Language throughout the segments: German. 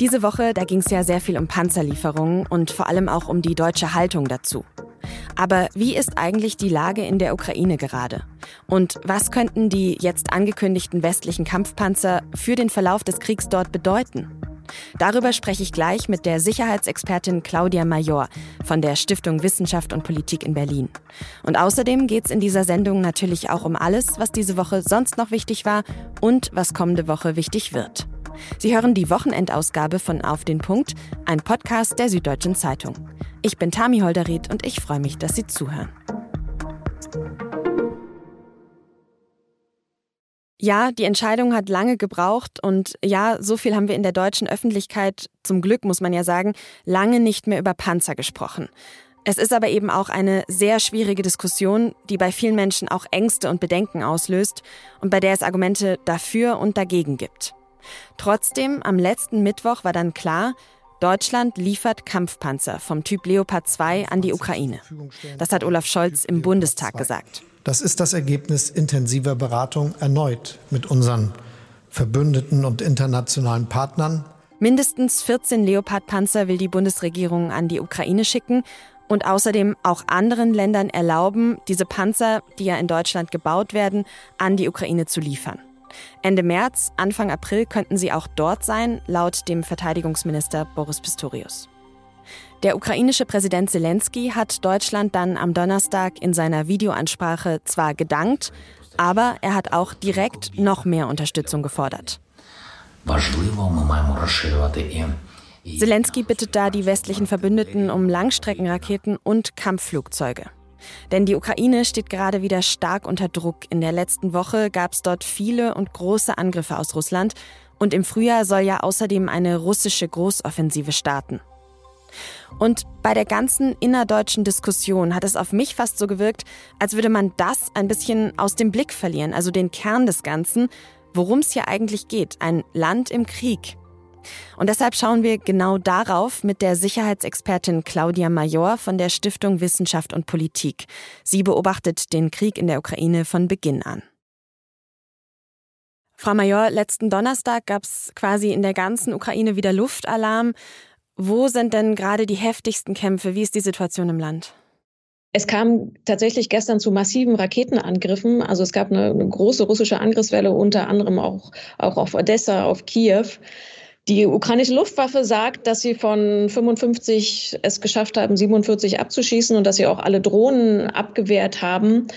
Diese Woche, da ging es ja sehr viel um Panzerlieferungen und vor allem auch um die deutsche Haltung dazu. Aber wie ist eigentlich die Lage in der Ukraine gerade? Und was könnten die jetzt angekündigten westlichen Kampfpanzer für den Verlauf des Kriegs dort bedeuten? Darüber spreche ich gleich mit der Sicherheitsexpertin Claudia Major von der Stiftung Wissenschaft und Politik in Berlin. Und außerdem geht es in dieser Sendung natürlich auch um alles, was diese Woche sonst noch wichtig war und was kommende Woche wichtig wird. Sie hören die Wochenendausgabe von Auf den Punkt, ein Podcast der Süddeutschen Zeitung. Ich bin Tami Holderried und ich freue mich, dass Sie zuhören. Ja, die Entscheidung hat lange gebraucht und ja, so viel haben wir in der deutschen Öffentlichkeit, zum Glück muss man ja sagen, lange nicht mehr über Panzer gesprochen. Es ist aber eben auch eine sehr schwierige Diskussion, die bei vielen Menschen auch Ängste und Bedenken auslöst und bei der es Argumente dafür und dagegen gibt. Trotzdem, am letzten Mittwoch war dann klar, Deutschland liefert Kampfpanzer vom Typ Leopard 2 an die Ukraine. Das hat Olaf Scholz im Bundestag gesagt. Das ist das Ergebnis intensiver Beratung erneut mit unseren Verbündeten und internationalen Partnern. Mindestens 14 Leopard-Panzer will die Bundesregierung an die Ukraine schicken und außerdem auch anderen Ländern erlauben, diese Panzer, die ja in Deutschland gebaut werden, an die Ukraine zu liefern. Ende März, Anfang April könnten sie auch dort sein, laut dem Verteidigungsminister Boris Pistorius. Der ukrainische Präsident Zelensky hat Deutschland dann am Donnerstag in seiner Videoansprache zwar gedankt, aber er hat auch direkt noch mehr Unterstützung gefordert. Zelensky bittet da die westlichen Verbündeten um Langstreckenraketen und Kampfflugzeuge. Denn die Ukraine steht gerade wieder stark unter Druck. In der letzten Woche gab es dort viele und große Angriffe aus Russland. Und im Frühjahr soll ja außerdem eine russische Großoffensive starten. Und bei der ganzen innerdeutschen Diskussion hat es auf mich fast so gewirkt, als würde man das ein bisschen aus dem Blick verlieren, also den Kern des Ganzen, worum es hier eigentlich geht, ein Land im Krieg. Und deshalb schauen wir genau darauf mit der Sicherheitsexpertin Claudia Major von der Stiftung Wissenschaft und Politik. Sie beobachtet den Krieg in der Ukraine von Beginn an. Frau Major, letzten Donnerstag gab es quasi in der ganzen Ukraine wieder Luftalarm. Wo sind denn gerade die heftigsten Kämpfe? Wie ist die Situation im Land? Es kam tatsächlich gestern zu massiven Raketenangriffen. Also es gab eine, eine große russische Angriffswelle, unter anderem auch, auch auf Odessa, auf Kiew. Die ukrainische Luftwaffe sagt, dass sie von 55 es geschafft haben, 47 abzuschießen und dass sie auch alle Drohnen abgewehrt haben.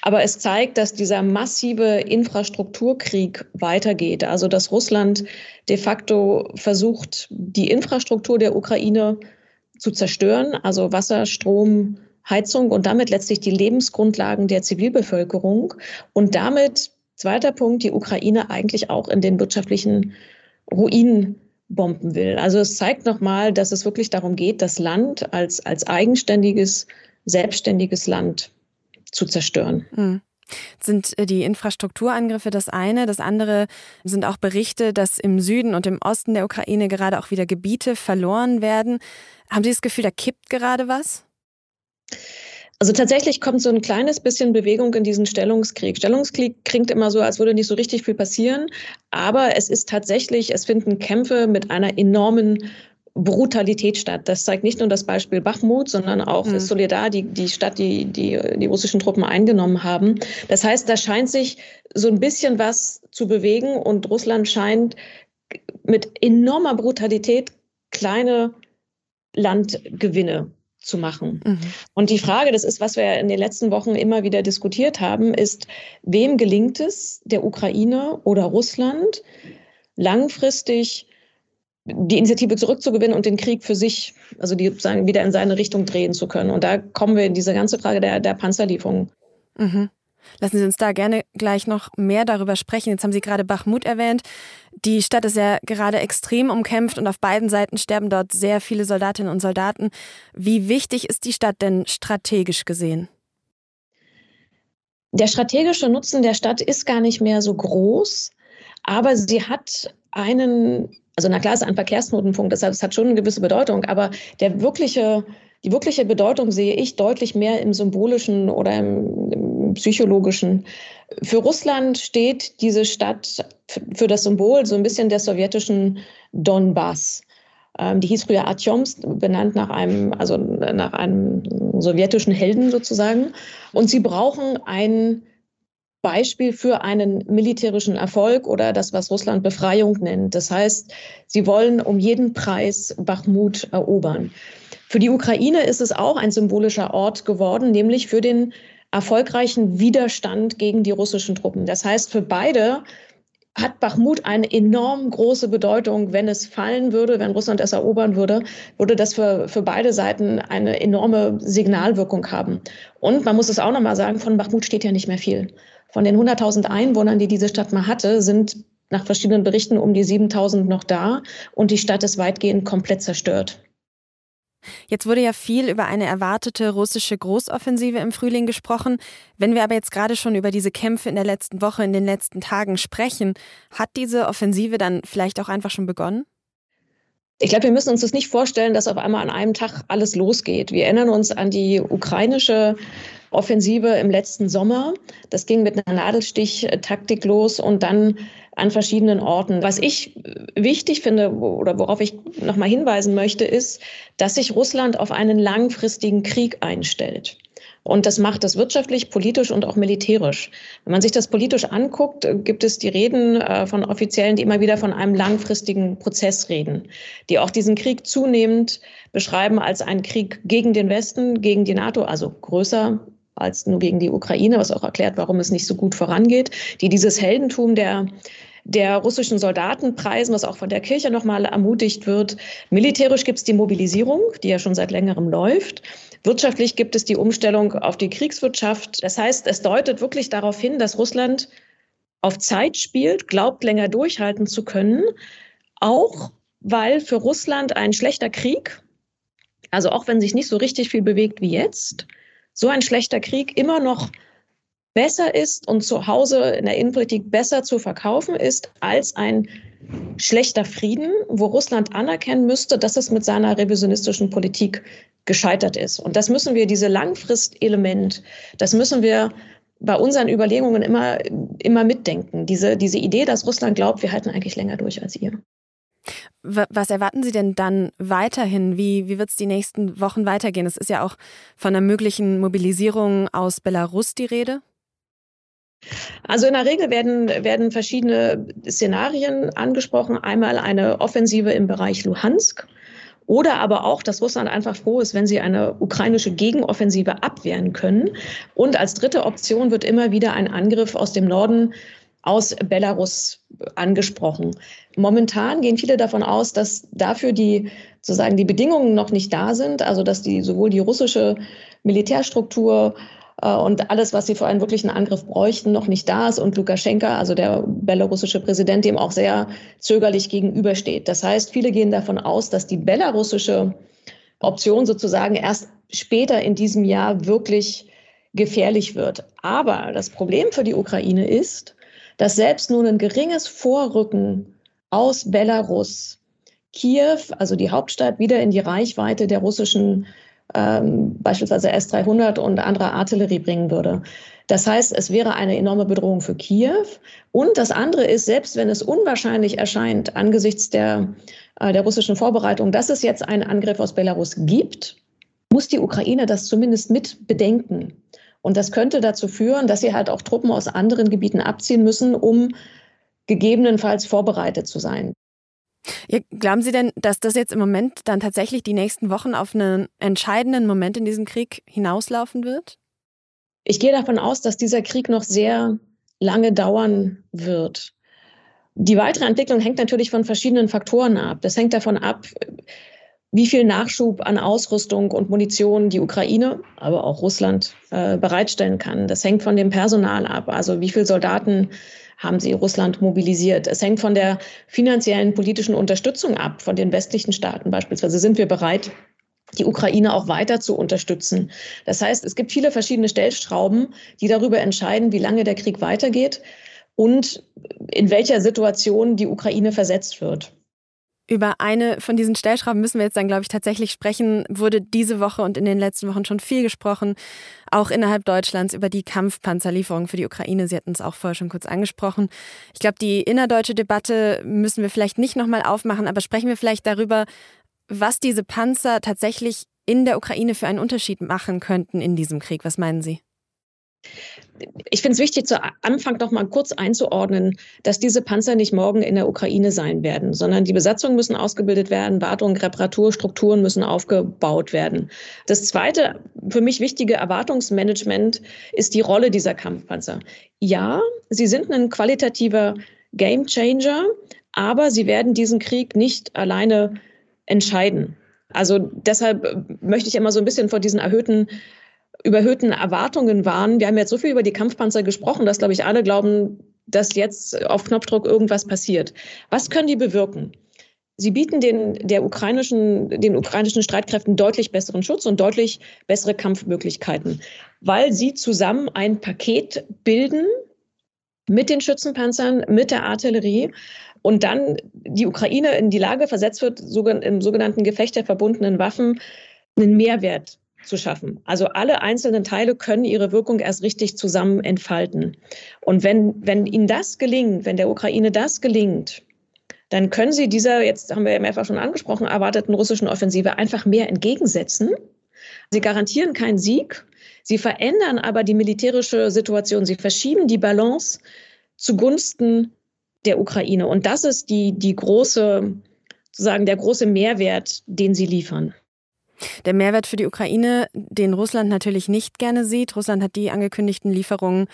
Aber es zeigt, dass dieser massive Infrastrukturkrieg weitergeht. Also dass Russland de facto versucht, die Infrastruktur der Ukraine zu zerstören, also Wasser, Strom, Heizung und damit letztlich die Lebensgrundlagen der Zivilbevölkerung und damit, zweiter Punkt, die Ukraine eigentlich auch in den wirtschaftlichen Ruin bomben will. Also es zeigt nochmal, dass es wirklich darum geht, das Land als, als eigenständiges, selbstständiges Land zu zerstören. Mhm. Sind äh, die Infrastrukturangriffe das eine? Das andere sind auch Berichte, dass im Süden und im Osten der Ukraine gerade auch wieder Gebiete verloren werden. Haben Sie das Gefühl, da kippt gerade was? Also tatsächlich kommt so ein kleines bisschen Bewegung in diesen Stellungskrieg. Stellungskrieg klingt immer so, als würde nicht so richtig viel passieren, aber es ist tatsächlich, es finden Kämpfe mit einer enormen Brutalität statt. Das zeigt nicht nur das Beispiel Bachmut, sondern auch mhm. Soledar, die, die Stadt, die, die die russischen Truppen eingenommen haben. Das heißt, da scheint sich so ein bisschen was zu bewegen und Russland scheint mit enormer Brutalität kleine Landgewinne zu machen. Mhm. Und die Frage, das ist, was wir in den letzten Wochen immer wieder diskutiert haben, ist, wem gelingt es, der Ukraine oder Russland, langfristig die Initiative zurückzugewinnen und den Krieg für sich, also die sagen, wieder in seine Richtung drehen zu können. Und da kommen wir in diese ganze Frage der, der Panzerlieferung. Mhm. Lassen Sie uns da gerne gleich noch mehr darüber sprechen. Jetzt haben Sie gerade Bachmut erwähnt. Die Stadt ist ja gerade extrem umkämpft und auf beiden Seiten sterben dort sehr viele Soldatinnen und Soldaten. Wie wichtig ist die Stadt denn strategisch gesehen? Der strategische Nutzen der Stadt ist gar nicht mehr so groß, aber sie hat einen also na klar ist ein Verkehrsknotenpunkt, deshalb es hat schon eine gewisse Bedeutung, aber der wirkliche, die wirkliche Bedeutung sehe ich deutlich mehr im symbolischen oder im psychologischen. Für Russland steht diese Stadt für das Symbol so ein bisschen der sowjetischen Donbass. Ähm, die hieß früher Artjoms, benannt nach einem, also nach einem sowjetischen Helden sozusagen. Und sie brauchen ein Beispiel für einen militärischen Erfolg oder das, was Russland Befreiung nennt. Das heißt, sie wollen um jeden Preis Bachmut erobern. Für die Ukraine ist es auch ein symbolischer Ort geworden, nämlich für den erfolgreichen Widerstand gegen die russischen Truppen. Das heißt, für beide hat Bachmut eine enorm große Bedeutung. Wenn es fallen würde, wenn Russland es erobern würde, würde das für, für beide Seiten eine enorme Signalwirkung haben. Und man muss es auch nochmal sagen, von Bachmut steht ja nicht mehr viel. Von den 100.000 Einwohnern, die diese Stadt mal hatte, sind nach verschiedenen Berichten um die 7.000 noch da und die Stadt ist weitgehend komplett zerstört. Jetzt wurde ja viel über eine erwartete russische Großoffensive im Frühling gesprochen. Wenn wir aber jetzt gerade schon über diese Kämpfe in der letzten Woche, in den letzten Tagen sprechen, hat diese Offensive dann vielleicht auch einfach schon begonnen? Ich glaube, wir müssen uns das nicht vorstellen, dass auf einmal an einem Tag alles losgeht. Wir erinnern uns an die ukrainische Offensive im letzten Sommer. Das ging mit einer Nadelstichtaktik los und dann an verschiedenen Orten. Was ich wichtig finde oder worauf ich nochmal hinweisen möchte, ist, dass sich Russland auf einen langfristigen Krieg einstellt. Und das macht es wirtschaftlich, politisch und auch militärisch. Wenn man sich das politisch anguckt, gibt es die Reden äh, von Offiziellen, die immer wieder von einem langfristigen Prozess reden, die auch diesen Krieg zunehmend beschreiben als einen Krieg gegen den Westen, gegen die NATO, also größer als nur gegen die Ukraine, was auch erklärt, warum es nicht so gut vorangeht, die dieses Heldentum der der russischen Soldaten preisen, was auch von der Kirche nochmal ermutigt wird. Militärisch gibt es die Mobilisierung, die ja schon seit längerem läuft. Wirtschaftlich gibt es die Umstellung auf die Kriegswirtschaft. Das heißt, es deutet wirklich darauf hin, dass Russland auf Zeit spielt, glaubt, länger durchhalten zu können, auch weil für Russland ein schlechter Krieg, also auch wenn sich nicht so richtig viel bewegt wie jetzt, so ein schlechter Krieg immer noch besser ist und zu Hause in der Innenpolitik besser zu verkaufen ist als ein schlechter Frieden, wo Russland anerkennen müsste, dass es mit seiner revisionistischen Politik gescheitert ist. Und das müssen wir, diese Langfristelement, das müssen wir bei unseren Überlegungen immer, immer mitdenken. Diese, diese Idee, dass Russland glaubt, wir halten eigentlich länger durch als ihr. Was erwarten Sie denn dann weiterhin? Wie, wie wird es die nächsten Wochen weitergehen? Es ist ja auch von einer möglichen Mobilisierung aus Belarus die Rede. Also in der Regel werden, werden verschiedene Szenarien angesprochen. Einmal eine Offensive im Bereich Luhansk oder aber auch, dass Russland einfach froh ist, wenn sie eine ukrainische Gegenoffensive abwehren können. Und als dritte Option wird immer wieder ein Angriff aus dem Norden aus Belarus angesprochen. Momentan gehen viele davon aus, dass dafür die sozusagen die Bedingungen noch nicht da sind, also dass die sowohl die russische Militärstruktur äh, und alles, was sie für einen wirklichen Angriff bräuchten, noch nicht da ist und Lukaschenka, also der belarussische Präsident, dem auch sehr zögerlich gegenübersteht. Das heißt, viele gehen davon aus, dass die belarussische Option sozusagen erst später in diesem Jahr wirklich gefährlich wird. Aber das Problem für die Ukraine ist, dass selbst nur ein geringes Vorrücken aus Belarus Kiew, also die Hauptstadt, wieder in die Reichweite der russischen ähm, beispielsweise S-300 und andere Artillerie bringen würde. Das heißt, es wäre eine enorme Bedrohung für Kiew. Und das andere ist, selbst wenn es unwahrscheinlich erscheint angesichts der, äh, der russischen Vorbereitung, dass es jetzt einen Angriff aus Belarus gibt, muss die Ukraine das zumindest mit bedenken. Und das könnte dazu führen, dass sie halt auch Truppen aus anderen Gebieten abziehen müssen, um gegebenenfalls vorbereitet zu sein. Ja, glauben Sie denn, dass das jetzt im Moment dann tatsächlich die nächsten Wochen auf einen entscheidenden Moment in diesem Krieg hinauslaufen wird? Ich gehe davon aus, dass dieser Krieg noch sehr lange dauern wird. Die weitere Entwicklung hängt natürlich von verschiedenen Faktoren ab. Das hängt davon ab, wie viel Nachschub an Ausrüstung und Munition die Ukraine, aber auch Russland äh, bereitstellen kann. Das hängt von dem Personal ab, also wie viele Soldaten haben sie Russland mobilisiert. Es hängt von der finanziellen politischen Unterstützung ab, von den westlichen Staaten beispielsweise. Sind wir bereit, die Ukraine auch weiter zu unterstützen. Das heißt, es gibt viele verschiedene Stellschrauben, die darüber entscheiden, wie lange der Krieg weitergeht und in welcher Situation die Ukraine versetzt wird. Über eine von diesen Stellschrauben müssen wir jetzt dann, glaube ich, tatsächlich sprechen. Wurde diese Woche und in den letzten Wochen schon viel gesprochen, auch innerhalb Deutschlands, über die Kampfpanzerlieferung für die Ukraine. Sie hatten es auch vorher schon kurz angesprochen. Ich glaube, die innerdeutsche Debatte müssen wir vielleicht nicht nochmal aufmachen, aber sprechen wir vielleicht darüber, was diese Panzer tatsächlich in der Ukraine für einen Unterschied machen könnten in diesem Krieg. Was meinen Sie? Ich finde es wichtig, zu Anfang noch mal kurz einzuordnen, dass diese Panzer nicht morgen in der Ukraine sein werden, sondern die Besatzungen müssen ausgebildet werden, Wartung, Reparaturstrukturen müssen aufgebaut werden. Das zweite für mich wichtige Erwartungsmanagement ist die Rolle dieser Kampfpanzer. Ja, sie sind ein qualitativer Gamechanger, aber sie werden diesen Krieg nicht alleine entscheiden. Also deshalb möchte ich immer so ein bisschen vor diesen erhöhten überhöhten Erwartungen warnen. Wir haben jetzt so viel über die Kampfpanzer gesprochen, dass, glaube ich, alle glauben, dass jetzt auf Knopfdruck irgendwas passiert. Was können die bewirken? Sie bieten den, der ukrainischen, den ukrainischen Streitkräften deutlich besseren Schutz und deutlich bessere Kampfmöglichkeiten, weil sie zusammen ein Paket bilden mit den Schützenpanzern, mit der Artillerie, und dann die Ukraine in die Lage versetzt wird, im sogenannten Gefecht der verbundenen Waffen einen Mehrwert zu schaffen. Also alle einzelnen Teile können ihre Wirkung erst richtig zusammen entfalten. Und wenn, wenn ihnen das gelingt, wenn der Ukraine das gelingt, dann können sie dieser, jetzt haben wir ja mehrfach schon angesprochen, erwarteten russischen Offensive einfach mehr entgegensetzen. Sie garantieren keinen Sieg, sie verändern aber die militärische Situation, sie verschieben die Balance zugunsten der Ukraine. Und das ist die, die große, sozusagen der große Mehrwert, den sie liefern. Der Mehrwert für die Ukraine, den Russland natürlich nicht gerne sieht. Russland hat die angekündigten Lieferungen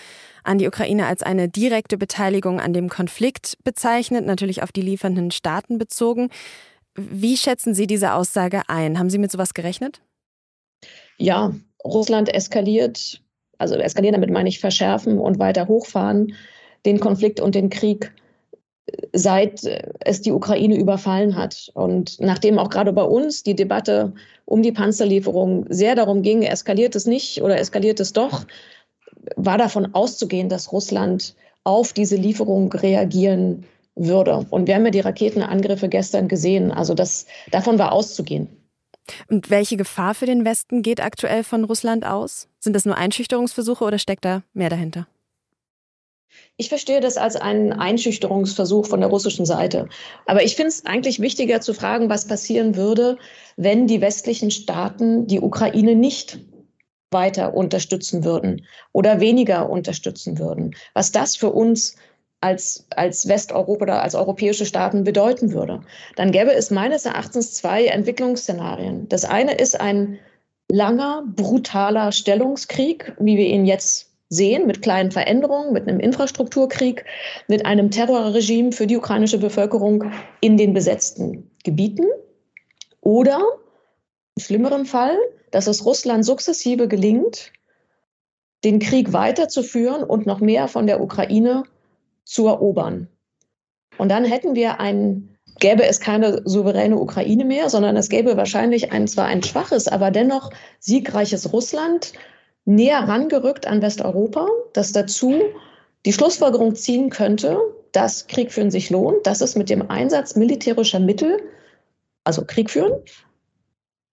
an die Ukraine als eine direkte Beteiligung an dem Konflikt bezeichnet, natürlich auf die liefernden Staaten bezogen. Wie schätzen Sie diese Aussage ein? Haben Sie mit sowas gerechnet? Ja, Russland eskaliert, also eskalieren damit meine ich verschärfen und weiter hochfahren, den Konflikt und den Krieg seit es die Ukraine überfallen hat. Und nachdem auch gerade bei uns die Debatte um die Panzerlieferung sehr darum ging, eskaliert es nicht oder eskaliert es doch, war davon auszugehen, dass Russland auf diese Lieferung reagieren würde. Und wir haben ja die Raketenangriffe gestern gesehen. Also das, davon war auszugehen. Und welche Gefahr für den Westen geht aktuell von Russland aus? Sind das nur Einschüchterungsversuche oder steckt da mehr dahinter? Ich verstehe das als einen Einschüchterungsversuch von der russischen Seite. Aber ich finde es eigentlich wichtiger zu fragen, was passieren würde, wenn die westlichen Staaten die Ukraine nicht weiter unterstützen würden oder weniger unterstützen würden. Was das für uns als, als Westeuropa oder als europäische Staaten bedeuten würde. Dann gäbe es meines Erachtens zwei Entwicklungsszenarien. Das eine ist ein langer, brutaler Stellungskrieg, wie wir ihn jetzt sehen, mit kleinen Veränderungen, mit einem Infrastrukturkrieg, mit einem Terrorregime für die ukrainische Bevölkerung in den besetzten Gebieten. Oder im schlimmeren Fall, dass es Russland sukzessive gelingt, den Krieg weiterzuführen und noch mehr von der Ukraine zu erobern. Und dann hätten wir ein, gäbe es keine souveräne Ukraine mehr, sondern es gäbe wahrscheinlich ein zwar ein schwaches, aber dennoch siegreiches Russland, näher rangerückt an Westeuropa, das dazu die Schlussfolgerung ziehen könnte, dass Krieg führen sich lohnt, dass es mit dem Einsatz militärischer Mittel, also Krieg führen,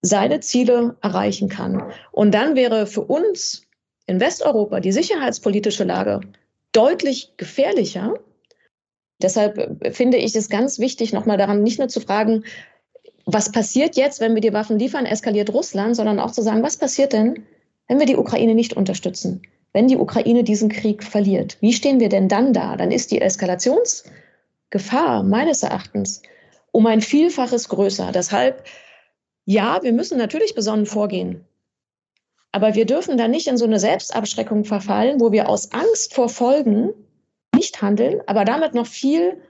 seine Ziele erreichen kann. Und dann wäre für uns in Westeuropa die sicherheitspolitische Lage deutlich gefährlicher. Deshalb finde ich es ganz wichtig, nochmal daran nicht nur zu fragen, was passiert jetzt, wenn wir die Waffen liefern, eskaliert Russland, sondern auch zu sagen, was passiert denn, wenn wir die Ukraine nicht unterstützen, wenn die Ukraine diesen Krieg verliert, wie stehen wir denn dann da? Dann ist die Eskalationsgefahr meines Erachtens um ein Vielfaches größer. Deshalb, ja, wir müssen natürlich besonnen vorgehen. Aber wir dürfen da nicht in so eine Selbstabschreckung verfallen, wo wir aus Angst vor Folgen nicht handeln, aber damit noch viel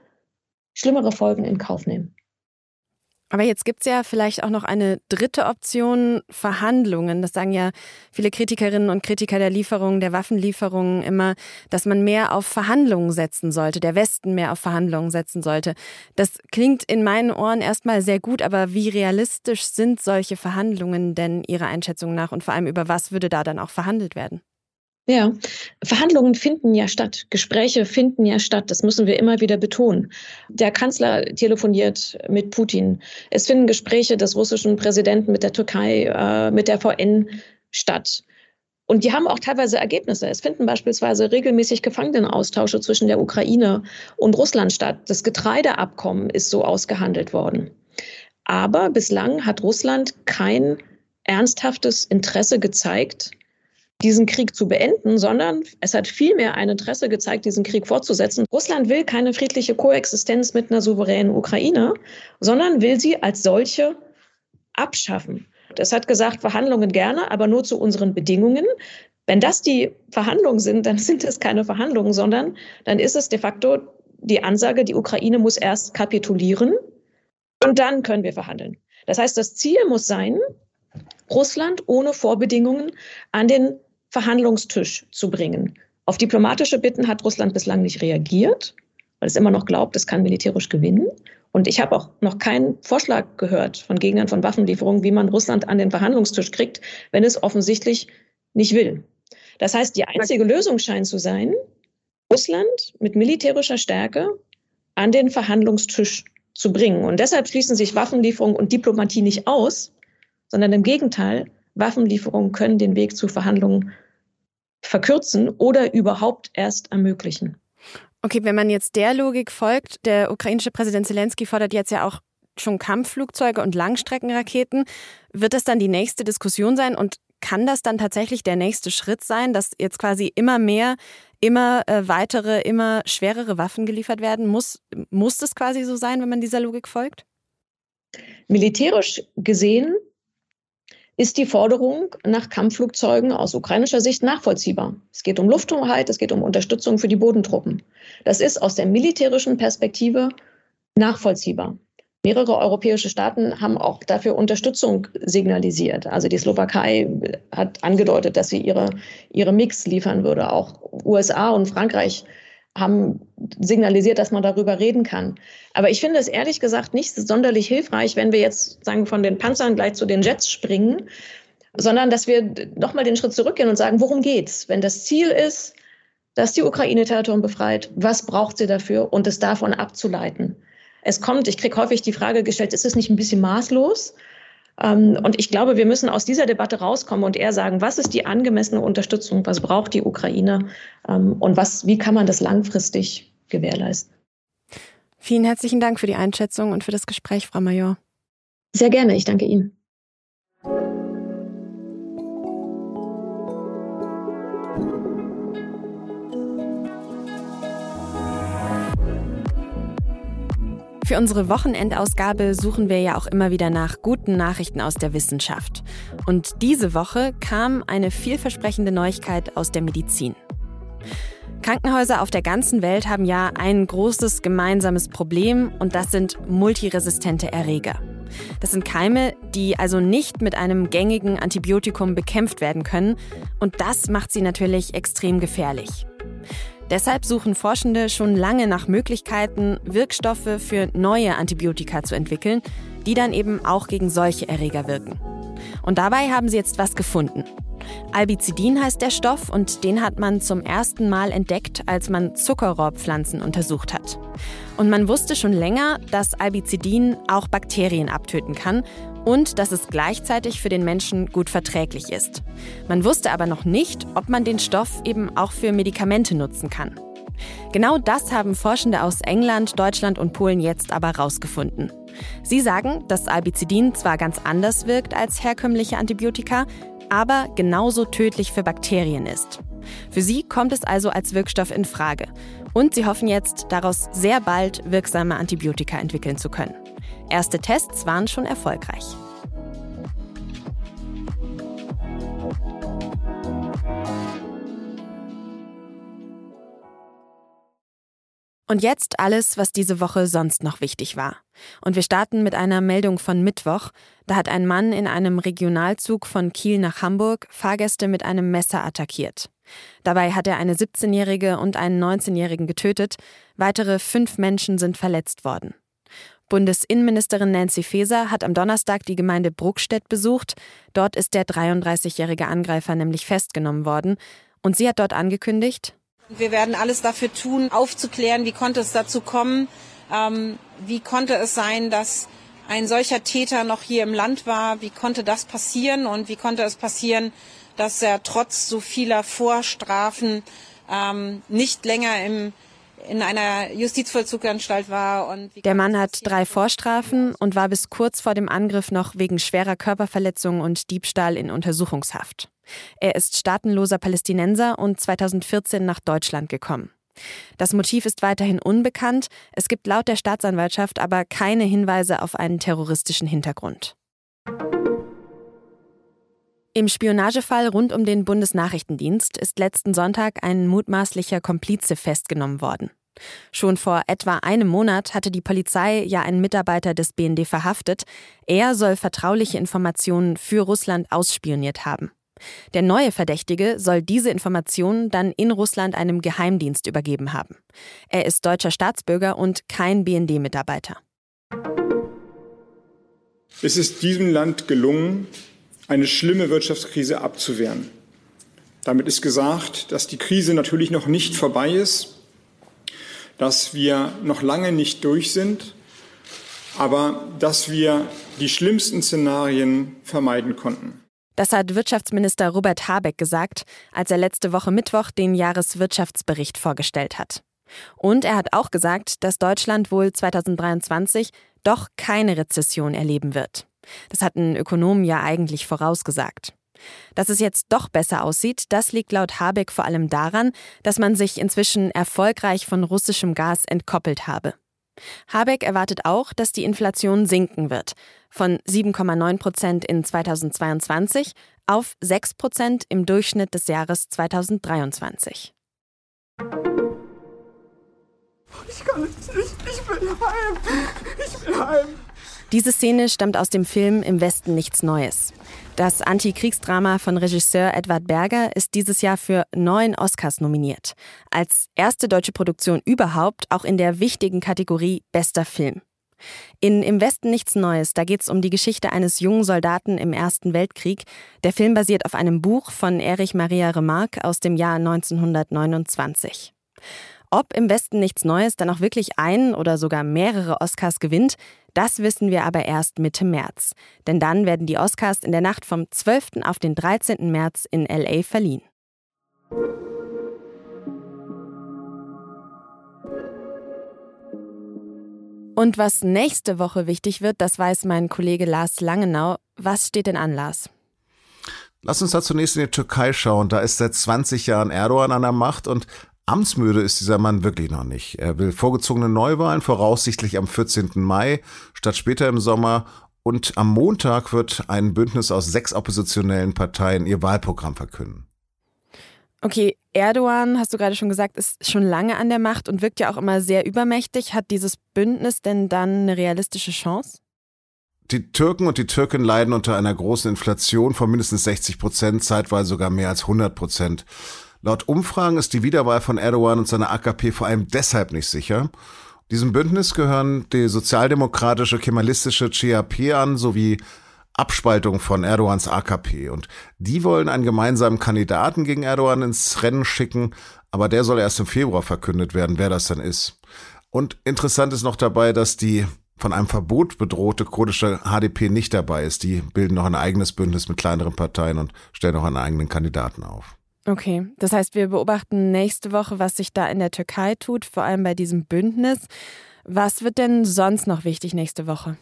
schlimmere Folgen in Kauf nehmen. Aber jetzt gibt es ja vielleicht auch noch eine dritte Option, Verhandlungen. Das sagen ja viele Kritikerinnen und Kritiker der Lieferungen, der Waffenlieferungen immer, dass man mehr auf Verhandlungen setzen sollte, der Westen mehr auf Verhandlungen setzen sollte. Das klingt in meinen Ohren erstmal sehr gut, aber wie realistisch sind solche Verhandlungen denn Ihrer Einschätzung nach und vor allem über was würde da dann auch verhandelt werden? Ja, Verhandlungen finden ja statt, Gespräche finden ja statt, das müssen wir immer wieder betonen. Der Kanzler telefoniert mit Putin. Es finden Gespräche des russischen Präsidenten mit der Türkei, äh, mit der VN statt. Und die haben auch teilweise Ergebnisse. Es finden beispielsweise regelmäßig Gefangenenaustausche zwischen der Ukraine und Russland statt. Das Getreideabkommen ist so ausgehandelt worden. Aber bislang hat Russland kein ernsthaftes Interesse gezeigt, diesen Krieg zu beenden, sondern es hat vielmehr ein Interesse gezeigt, diesen Krieg fortzusetzen. Russland will keine friedliche Koexistenz mit einer souveränen Ukraine, sondern will sie als solche abschaffen. Es hat gesagt, Verhandlungen gerne, aber nur zu unseren Bedingungen. Wenn das die Verhandlungen sind, dann sind es keine Verhandlungen, sondern dann ist es de facto die Ansage, die Ukraine muss erst kapitulieren und dann können wir verhandeln. Das heißt, das Ziel muss sein, Russland ohne Vorbedingungen an den Verhandlungstisch zu bringen. Auf diplomatische Bitten hat Russland bislang nicht reagiert, weil es immer noch glaubt, es kann militärisch gewinnen. Und ich habe auch noch keinen Vorschlag gehört von Gegnern von Waffenlieferungen, wie man Russland an den Verhandlungstisch kriegt, wenn es offensichtlich nicht will. Das heißt, die einzige Lösung scheint zu sein, Russland mit militärischer Stärke an den Verhandlungstisch zu bringen. Und deshalb schließen sich Waffenlieferungen und Diplomatie nicht aus, sondern im Gegenteil, Waffenlieferungen können den Weg zu Verhandlungen verkürzen oder überhaupt erst ermöglichen. Okay, wenn man jetzt der Logik folgt, der ukrainische Präsident Zelensky fordert jetzt ja auch schon Kampfflugzeuge und Langstreckenraketen. Wird das dann die nächste Diskussion sein und kann das dann tatsächlich der nächste Schritt sein, dass jetzt quasi immer mehr, immer äh, weitere, immer schwerere Waffen geliefert werden? Muss, muss das quasi so sein, wenn man dieser Logik folgt? Militärisch gesehen ist die Forderung nach Kampfflugzeugen aus ukrainischer Sicht nachvollziehbar. Es geht um Lufthoheit, es geht um Unterstützung für die Bodentruppen. Das ist aus der militärischen Perspektive nachvollziehbar. Mehrere europäische Staaten haben auch dafür Unterstützung signalisiert. Also die Slowakei hat angedeutet, dass sie ihre, ihre Mix liefern würde. Auch USA und Frankreich haben signalisiert, dass man darüber reden kann. Aber ich finde es ehrlich gesagt nicht sonderlich hilfreich, wenn wir jetzt sagen, von den Panzern gleich zu den Jets springen, sondern dass wir nochmal den Schritt zurückgehen und sagen, worum geht's? Wenn das Ziel ist, dass die Ukraine Territorium befreit, was braucht sie dafür und es davon abzuleiten? Es kommt, ich kriege häufig die Frage gestellt, ist es nicht ein bisschen maßlos? Ähm, und ich glaube, wir müssen aus dieser Debatte rauskommen und eher sagen, was ist die angemessene Unterstützung, was braucht die Ukraine ähm, und was, wie kann man das langfristig gewährleisten. Vielen herzlichen Dank für die Einschätzung und für das Gespräch, Frau Major. Sehr gerne, ich danke Ihnen. Für unsere Wochenendausgabe suchen wir ja auch immer wieder nach guten Nachrichten aus der Wissenschaft. Und diese Woche kam eine vielversprechende Neuigkeit aus der Medizin. Krankenhäuser auf der ganzen Welt haben ja ein großes gemeinsames Problem und das sind multiresistente Erreger. Das sind Keime, die also nicht mit einem gängigen Antibiotikum bekämpft werden können und das macht sie natürlich extrem gefährlich. Deshalb suchen Forschende schon lange nach Möglichkeiten, Wirkstoffe für neue Antibiotika zu entwickeln, die dann eben auch gegen solche Erreger wirken. Und dabei haben sie jetzt was gefunden. Albizidin heißt der Stoff und den hat man zum ersten Mal entdeckt, als man Zuckerrohrpflanzen untersucht hat. Und man wusste schon länger, dass Albizidin auch Bakterien abtöten kann und dass es gleichzeitig für den Menschen gut verträglich ist. Man wusste aber noch nicht, ob man den Stoff eben auch für Medikamente nutzen kann. Genau das haben Forschende aus England, Deutschland und Polen jetzt aber herausgefunden. Sie sagen, dass Albizidin zwar ganz anders wirkt als herkömmliche Antibiotika, aber genauso tödlich für Bakterien ist. Für sie kommt es also als Wirkstoff in Frage. Und sie hoffen jetzt, daraus sehr bald wirksame Antibiotika entwickeln zu können. Erste Tests waren schon erfolgreich. Und jetzt alles, was diese Woche sonst noch wichtig war. Und wir starten mit einer Meldung von Mittwoch. Da hat ein Mann in einem Regionalzug von Kiel nach Hamburg Fahrgäste mit einem Messer attackiert. Dabei hat er eine 17-Jährige und einen 19-Jährigen getötet. Weitere fünf Menschen sind verletzt worden. Bundesinnenministerin Nancy Faeser hat am Donnerstag die Gemeinde Bruckstedt besucht. Dort ist der 33-jährige Angreifer nämlich festgenommen worden. Und sie hat dort angekündigt, wir werden alles dafür tun, aufzuklären, wie konnte es dazu kommen, ähm, wie konnte es sein, dass ein solcher Täter noch hier im Land war, wie konnte das passieren und wie konnte es passieren, dass er trotz so vieler Vorstrafen ähm, nicht länger im in einer Justizvollzuganstalt war. Und Der Mann hat drei Vorstrafen und war bis kurz vor dem Angriff noch wegen schwerer Körperverletzung und Diebstahl in Untersuchungshaft. Er ist staatenloser Palästinenser und 2014 nach Deutschland gekommen. Das Motiv ist weiterhin unbekannt, es gibt laut der Staatsanwaltschaft aber keine Hinweise auf einen terroristischen Hintergrund. Im Spionagefall rund um den Bundesnachrichtendienst ist letzten Sonntag ein mutmaßlicher Komplize festgenommen worden. Schon vor etwa einem Monat hatte die Polizei ja einen Mitarbeiter des BND verhaftet. Er soll vertrauliche Informationen für Russland ausspioniert haben. Der neue Verdächtige soll diese Informationen dann in Russland einem Geheimdienst übergeben haben. Er ist deutscher Staatsbürger und kein BND-Mitarbeiter. Es ist diesem Land gelungen, eine schlimme Wirtschaftskrise abzuwehren. Damit ist gesagt, dass die Krise natürlich noch nicht vorbei ist, dass wir noch lange nicht durch sind, aber dass wir die schlimmsten Szenarien vermeiden konnten. Das hat Wirtschaftsminister Robert Habeck gesagt, als er letzte Woche Mittwoch den Jahreswirtschaftsbericht vorgestellt hat. Und er hat auch gesagt, dass Deutschland wohl 2023 doch keine Rezession erleben wird. Das hatten Ökonomen ja eigentlich vorausgesagt. Dass es jetzt doch besser aussieht, das liegt laut Habeck vor allem daran, dass man sich inzwischen erfolgreich von russischem Gas entkoppelt habe. Habeck erwartet auch, dass die Inflation sinken wird, von 7,9 Prozent in 2022 auf 6 Prozent im Durchschnitt des Jahres 2023. Ich kann nicht, ich, ich will heim, ich will heim. Diese Szene stammt aus dem Film Im Westen nichts Neues. Das Antikriegsdrama von Regisseur Edward Berger ist dieses Jahr für neun Oscars nominiert. Als erste deutsche Produktion überhaupt auch in der wichtigen Kategorie Bester Film. In Im Westen nichts Neues, da geht es um die Geschichte eines jungen Soldaten im Ersten Weltkrieg. Der Film basiert auf einem Buch von Erich Maria Remarque aus dem Jahr 1929. Ob im Westen nichts Neues dann auch wirklich einen oder sogar mehrere Oscars gewinnt, das wissen wir aber erst Mitte März. Denn dann werden die Oscars in der Nacht vom 12. auf den 13. März in LA verliehen. Und was nächste Woche wichtig wird, das weiß mein Kollege Lars Langenau. Was steht denn an, Lars? Lass uns da zunächst in die Türkei schauen. Da ist seit 20 Jahren Erdogan an der Macht und Amtsmüde ist dieser Mann wirklich noch nicht. Er will vorgezogene Neuwahlen, voraussichtlich am 14. Mai, statt später im Sommer. Und am Montag wird ein Bündnis aus sechs oppositionellen Parteien ihr Wahlprogramm verkünden. Okay, Erdogan, hast du gerade schon gesagt, ist schon lange an der Macht und wirkt ja auch immer sehr übermächtig. Hat dieses Bündnis denn dann eine realistische Chance? Die Türken und die Türken leiden unter einer großen Inflation von mindestens 60 Prozent, zeitweise sogar mehr als 100 Prozent. Laut Umfragen ist die Wiederwahl von Erdogan und seiner AKP vor allem deshalb nicht sicher. Diesem Bündnis gehören die sozialdemokratische kemalistische CHP an sowie Abspaltung von Erdogans AKP. Und die wollen einen gemeinsamen Kandidaten gegen Erdogan ins Rennen schicken, aber der soll erst im Februar verkündet werden, wer das dann ist. Und interessant ist noch dabei, dass die von einem Verbot bedrohte kurdische HDP nicht dabei ist. Die bilden noch ein eigenes Bündnis mit kleineren Parteien und stellen noch einen eigenen Kandidaten auf. Okay, das heißt, wir beobachten nächste Woche, was sich da in der Türkei tut, vor allem bei diesem Bündnis. Was wird denn sonst noch wichtig nächste Woche?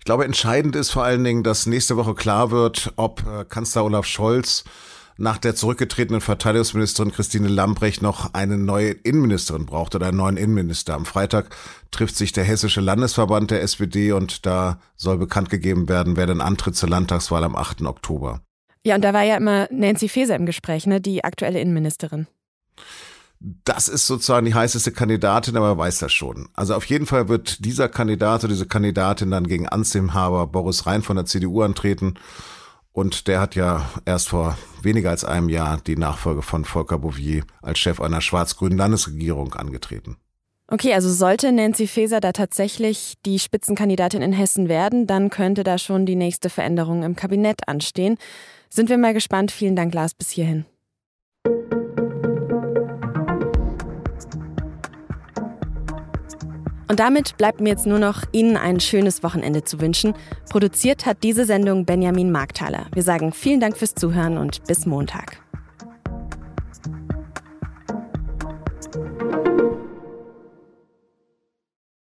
Ich glaube, entscheidend ist vor allen Dingen, dass nächste Woche klar wird, ob äh, Kanzler Olaf Scholz nach der zurückgetretenen Verteidigungsministerin Christine Lambrecht noch eine neue Innenministerin braucht oder einen neuen Innenminister. Am Freitag trifft sich der Hessische Landesverband der SPD und da soll bekannt gegeben werden, wer denn antritt zur Landtagswahl am 8. Oktober. Ja, und da war ja immer Nancy Faeser im Gespräch, ne, die aktuelle Innenministerin. Das ist sozusagen die heißeste Kandidatin, aber er weiß das schon. Also auf jeden Fall wird dieser Kandidat oder diese Kandidatin dann gegen Anstimhaber Boris Rhein von der CDU antreten. Und der hat ja erst vor weniger als einem Jahr die Nachfolge von Volker Bouvier als Chef einer schwarz-grünen Landesregierung angetreten. Okay, also sollte Nancy Faeser da tatsächlich die Spitzenkandidatin in Hessen werden, dann könnte da schon die nächste Veränderung im Kabinett anstehen. Sind wir mal gespannt. Vielen Dank, Lars, bis hierhin. Und damit bleibt mir jetzt nur noch Ihnen ein schönes Wochenende zu wünschen. Produziert hat diese Sendung Benjamin Markthaler. Wir sagen vielen Dank fürs Zuhören und bis Montag.